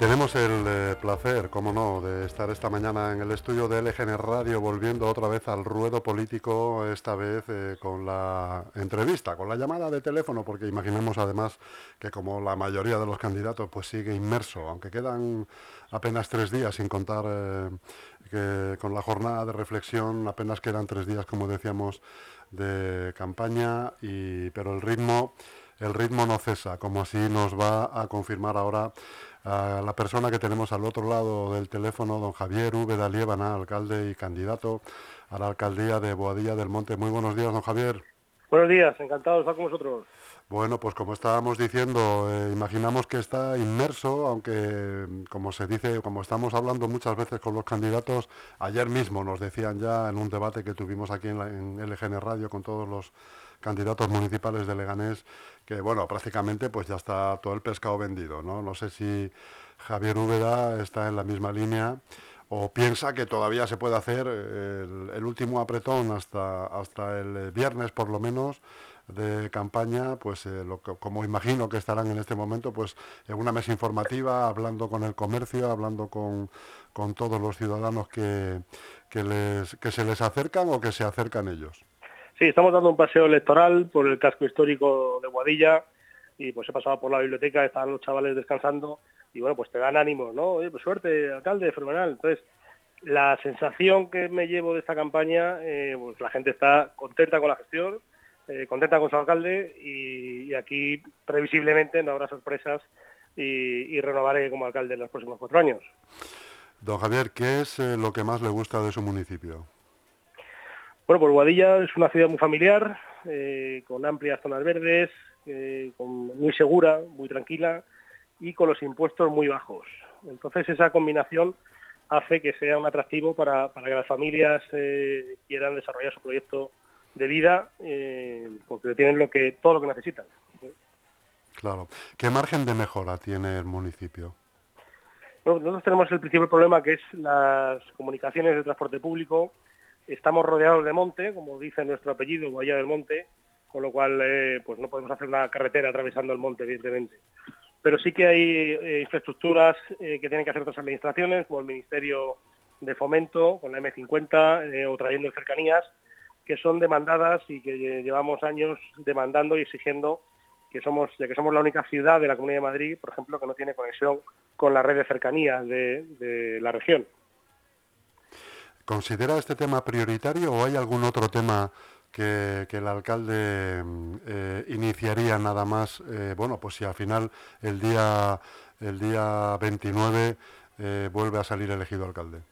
Tenemos el eh, placer, como no, de estar esta mañana en el estudio de LGN Radio, volviendo otra vez al ruedo político, esta vez eh, con la entrevista, con la llamada de teléfono, porque imaginemos además que como la mayoría de los candidatos pues sigue inmerso, aunque quedan apenas tres días sin contar eh, que con la jornada de reflexión, apenas quedan tres días, como decíamos, de campaña, y, pero el ritmo, el ritmo no cesa, como así nos va a confirmar ahora la persona que tenemos al otro lado del teléfono, don Javier V. Dalievana, alcalde y candidato a la alcaldía de Boadilla del Monte. Muy buenos días, don Javier. Buenos días, encantado de estar con vosotros. Bueno, pues como estábamos diciendo, eh, imaginamos que está inmerso, aunque como se dice, como estamos hablando muchas veces con los candidatos, ayer mismo nos decían ya en un debate que tuvimos aquí en, LGN Radio con todos los candidatos municipales de Leganés, que bueno, prácticamente pues ya está todo el pescado vendido, ¿no? No sé si Javier Úbeda está en la misma línea o piensa que todavía se puede hacer el, último apretón hasta, hasta el viernes por lo menos de campaña, pues eh, lo como imagino que estarán en este momento, pues en una mesa informativa, hablando con el comercio, hablando con, con todos los ciudadanos que, que, les, que se les acercan o que se acercan ellos. Sí, estamos dando un paseo electoral por el casco histórico de Guadilla y pues he pasado por la biblioteca, están los chavales descansando y bueno, pues te dan ánimo, ¿no? Pues suerte, alcalde, fenomenal. Entonces, la sensación que me llevo de esta campaña, eh, pues la gente está contenta con la gestión, eh, contenta con su alcalde y, aquí previsiblemente no habrá sorpresas y, renovaré como alcalde en los próximos cuatro años. Don Javier, ¿qué es eh, lo que más le gusta de su municipio? Bueno, pues Guadilla es una ciudad muy familiar, eh, con amplias zonas verdes, muy segura, muy tranquila y con los impuestos muy bajos. Entonces esa combinación hace que sea un atractivo para, que las familias quieran desarrollar su proyecto de vida porque tienen lo que todo lo que necesitan. Claro. ¿Qué margen de mejora tiene el municipio? Bueno, nosotros tenemos el principal problema que es las comunicaciones de transporte público, Estamos rodeados de monte, como dice nuestro apellido, Bahía del Monte, con lo cual eh, pues no podemos hacer una carretera atravesando el monte, evidentemente. Pero sí que hay eh, infraestructuras eh, que tienen que hacer otras administraciones, como el Ministerio de Fomento, con la M50 o trayendo cercanías, que son demandadas y que llevamos años demandando y exigiendo que somos, ya que somos la única ciudad de la Comunidad de Madrid, por ejemplo, que no tiene conexión con la red de cercanías de la región. ¿Considera este tema prioritario o hay algún otro tema que, el alcalde mm, eh, iniciaría nada más? Eh, bueno, pues si al final el día, el día 29 eh, vuelve a salir elegido alcalde.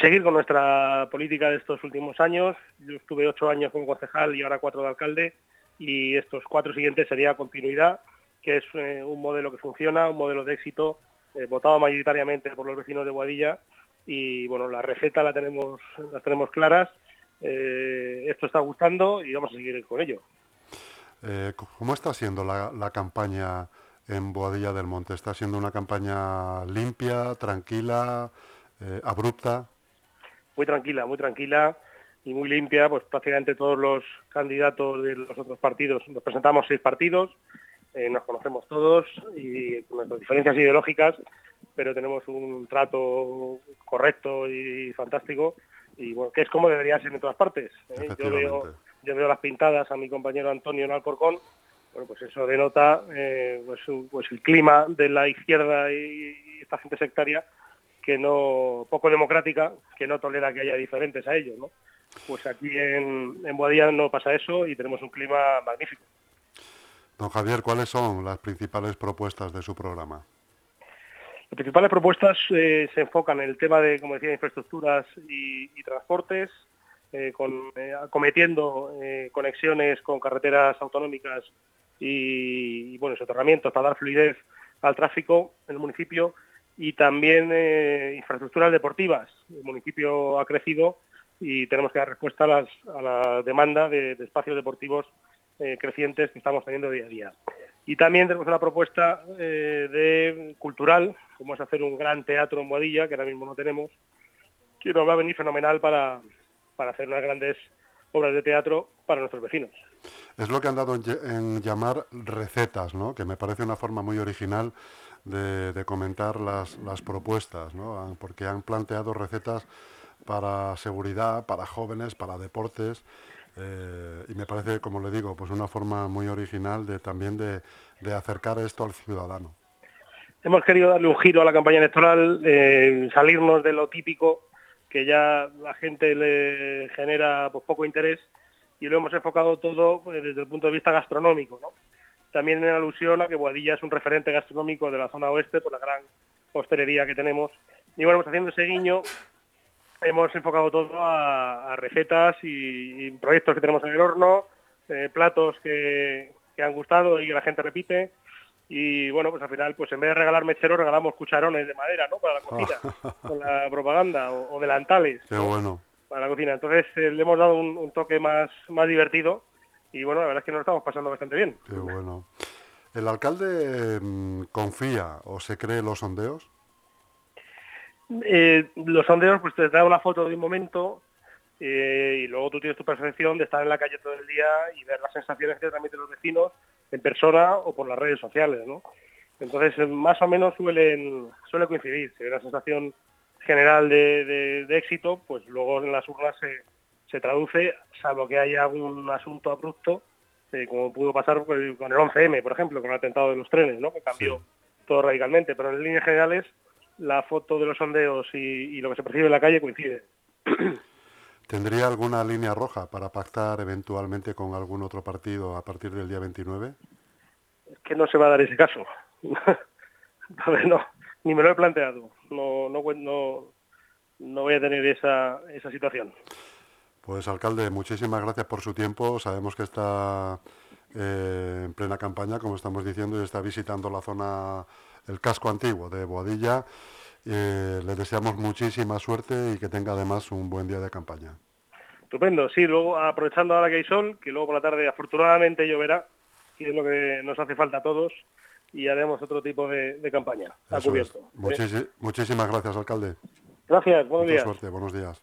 Seguir con nuestra política de estos últimos años. Yo estuve ocho años como concejal y ahora cuatro de alcalde y estos cuatro siguientes sería continuidad, que es un modelo que funciona, un modelo de éxito, votado mayoritariamente por los vecinos de Guadilla y bueno, la receta la tenemos, las tenemos claras. Eh, esto está gustando y vamos a seguir con ello. Eh, ¿Cómo está siendo la, campaña en Boadilla del Monte? ¿Está siendo una campaña limpia, tranquila, eh, abrupta? Muy tranquila, muy tranquila y muy limpia. Pues prácticamente todos los candidatos de los otros partidos, nos presentamos seis partidos, nos conocemos todos y con nuestras diferencias ideológicas pero tenemos un trato correcto y fantástico y bueno, que es como debería ser en todas partes. ¿eh? Yo, veo, yo veo las pintadas a mi compañero Antonio en Alcorcón, bueno, pues eso denota eh, pues, pues, el clima de la izquierda y, esta gente sectaria que no poco democrática, que no tolera que haya diferentes a ellos, ¿no? Pues aquí en, en Boadilla no pasa eso y tenemos un clima magnífico. Don Javier, ¿cuáles son las principales propuestas de su programa? Las principales propuestas eh, se enfocan en el tema de, como decía, infraestructuras y, transportes, eh, con, eh, acometiendo conexiones con carreteras autonómicas y, bueno, soterramientos para dar fluidez al tráfico en el municipio y también infraestructuras deportivas. El municipio ha crecido y tenemos que dar respuesta a, la demanda de espacios deportivos crecientes que estamos teniendo día a día. Y también tenemos una propuesta eh, de cultural, como es hacer un gran teatro en Boadilla, que ahora mismo no tenemos, que nos va a venir fenomenal para, hacer unas grandes obras de teatro para nuestros vecinos. Es lo que han dado en, llamar recetas, ¿no? que me parece una forma muy original de, comentar las, las propuestas, ¿no? porque han planteado recetas para seguridad, para jóvenes, para deportes, eh, y me parece, como le digo, pues una forma muy original de también de, de acercar esto al ciudadano. Hemos querido darle un giro a la campaña electoral, eh, salirnos de lo típico que ya la gente le genera pues, poco interés y lo hemos enfocado todo pues, desde el punto de vista gastronómico. También en alusión a que Boadilla es un referente gastronómico de la zona oeste por la gran hostelería que tenemos. Y bueno, pues haciendo ese guiño, hemos enfocado todo a, recetas y, proyectos que tenemos en el horno, eh, platos que, que han gustado y que la gente repite y bueno, pues al final, pues en vez de regalar mecheros, regalamos cucharones de madera, ¿no? Para la cocina, con la propaganda, o, delantales. Qué bueno. Para la cocina. Entonces eh, le hemos dado un, toque más, más divertido y bueno, la verdad es que nos estamos pasando bastante bien. Qué bueno. ¿El alcalde mm, confía o se cree los sondeos? Eh, los sondeos, pues te da una foto de un momento eh, y luego tú tienes tu percepción de estar en la calle todo el día y ver las sensaciones que transmiten los vecinos en persona o por las redes sociales, ¿no? Entonces, eh, más o menos suelen, suele coincidir. Si hay una sensación general de, éxito, pues luego en las urnas se, se, traduce, salvo que haya algún asunto abrupto, eh, como pudo pasar con el 11M, por ejemplo, con el atentado de los trenes, ¿no? que cambió todo radicalmente. Pero en líneas generales, la foto de los sondeos y, y lo que se percibe en la calle coincide. ¿Tendría alguna línea roja para pactar eventualmente con algún otro partido a partir del día 29? Es que no se va a dar ese caso. a ver, no, ni me lo he planteado. No, no, no, no voy a tener esa, esa situación. Pues alcalde, muchísimas gracias por su tiempo. Sabemos que está eh, en plena campaña, como estamos diciendo, y está visitando la zona, el casco antiguo de Boadilla. Eh, le deseamos muchísima suerte y que tenga además un buen día de campaña. Estupendo, sí, luego aprovechando ahora que hay sol, que luego por la tarde afortunadamente lloverá, y es lo que nos hace falta a todos, y haremos otro tipo de, campaña. cubierto. Muchísimas gracias, alcalde. Gracias, buenos días. suerte, buenos días.